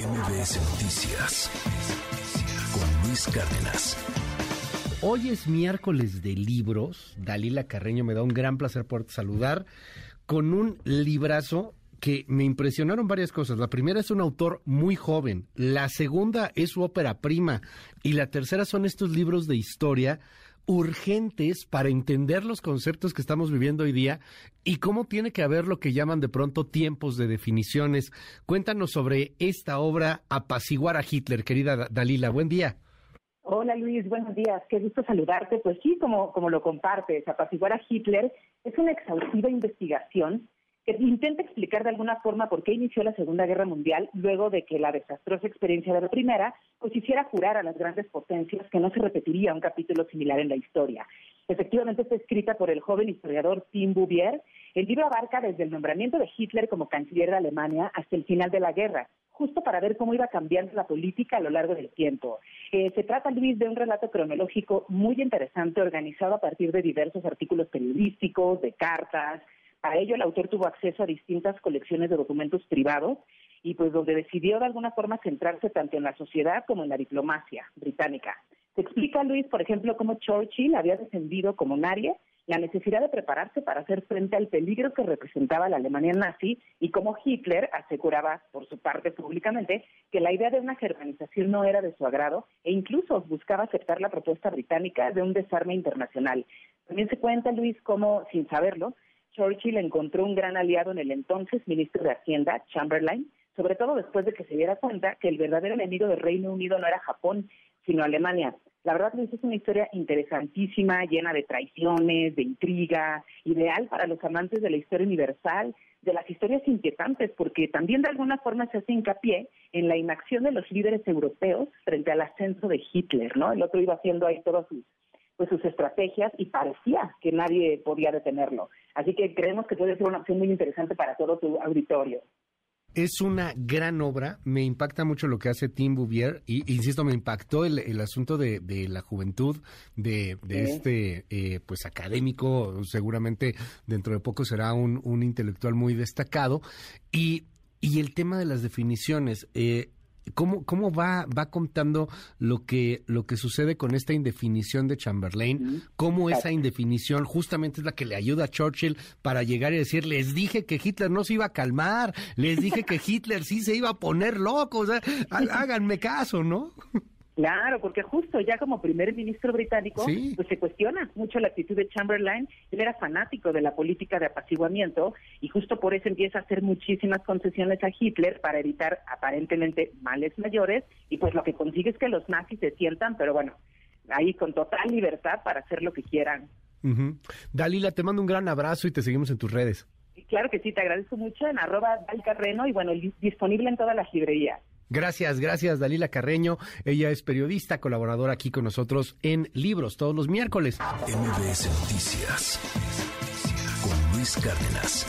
MBS Noticias con Luis Cárdenas. Hoy es miércoles de libros. Dalila Carreño, me da un gran placer poder saludar con un librazo que me impresionaron varias cosas. La primera es un autor muy joven, la segunda es su ópera prima y la tercera son estos libros de historia urgentes para entender los conceptos que estamos viviendo hoy día y cómo tiene que haber lo que llaman de pronto tiempos de definiciones. Cuéntanos sobre esta obra Apaciguar a Hitler, querida Dalila. Buen día. Hola Luis, buenos días. Qué gusto saludarte. Pues sí, como, como lo compartes, Apaciguar a Hitler es una exhaustiva investigación que intenta explicar de alguna forma por qué inició la Segunda Guerra Mundial luego de que la desastrosa experiencia de la Primera pues hiciera jurar a las grandes potencias que no se repetiría un capítulo similar en la historia. Efectivamente está escrita por el joven historiador Tim Bouvier. El libro abarca desde el nombramiento de Hitler como canciller de Alemania hasta el final de la guerra, justo para ver cómo iba cambiando la política a lo largo del tiempo. Eh, se trata, Luis, de un relato cronológico muy interesante organizado a partir de diversos artículos periodísticos, de cartas, para ello, el autor tuvo acceso a distintas colecciones de documentos privados y pues donde decidió de alguna forma centrarse tanto en la sociedad como en la diplomacia británica. Se explica, Luis, por ejemplo, cómo Churchill había defendido como nadie la necesidad de prepararse para hacer frente al peligro que representaba la Alemania nazi y cómo Hitler aseguraba, por su parte públicamente, que la idea de una germanización no era de su agrado e incluso buscaba aceptar la propuesta británica de un desarme internacional. También se cuenta, Luis, cómo, sin saberlo, Churchill encontró un gran aliado en el entonces ministro de Hacienda, Chamberlain, sobre todo después de que se diera cuenta que el verdadero enemigo del Reino Unido no era Japón, sino Alemania. La verdad es una historia interesantísima, llena de traiciones, de intriga, ideal para los amantes de la historia universal, de las historias inquietantes, porque también de alguna forma se hace hincapié en la inacción de los líderes europeos frente al ascenso de Hitler, ¿no? El otro iba haciendo ahí todas sus pues sus estrategias y parecía que nadie podía detenerlo. Así que creemos que puede ser una opción muy interesante para todo tu auditorio. Es una gran obra, me impacta mucho lo que hace Tim Bouvier, y insisto, me impactó el, asunto de, la juventud, de, este eh, pues académico, seguramente dentro de poco será un, un intelectual muy destacado, y, y el tema de las definiciones. Eh, ¿Cómo, cómo va, va contando lo que, lo que sucede con esta indefinición de Chamberlain? ¿Cómo esa indefinición justamente es la que le ayuda a Churchill para llegar y decir, les dije que Hitler no se iba a calmar, les dije que Hitler sí se iba a poner loco, o sea, háganme caso, ¿no? Claro, porque justo ya como primer ministro británico, pues se cuestiona mucho la actitud de Chamberlain. Él era fanático de la política de apaciguamiento y justo por eso empieza a hacer muchísimas concesiones a Hitler para evitar aparentemente males mayores y pues lo que consigue es que los nazis se sientan, pero bueno, ahí con total libertad para hacer lo que quieran. Dalila, te mando un gran abrazo y te seguimos en tus redes. Claro que sí, te agradezco mucho en arroba Dalcarreno y bueno, disponible en todas las librerías. Gracias, gracias Dalila Carreño. Ella es periodista, colaboradora aquí con nosotros en Libros todos los miércoles. MBS Noticias con Luis Cárdenas.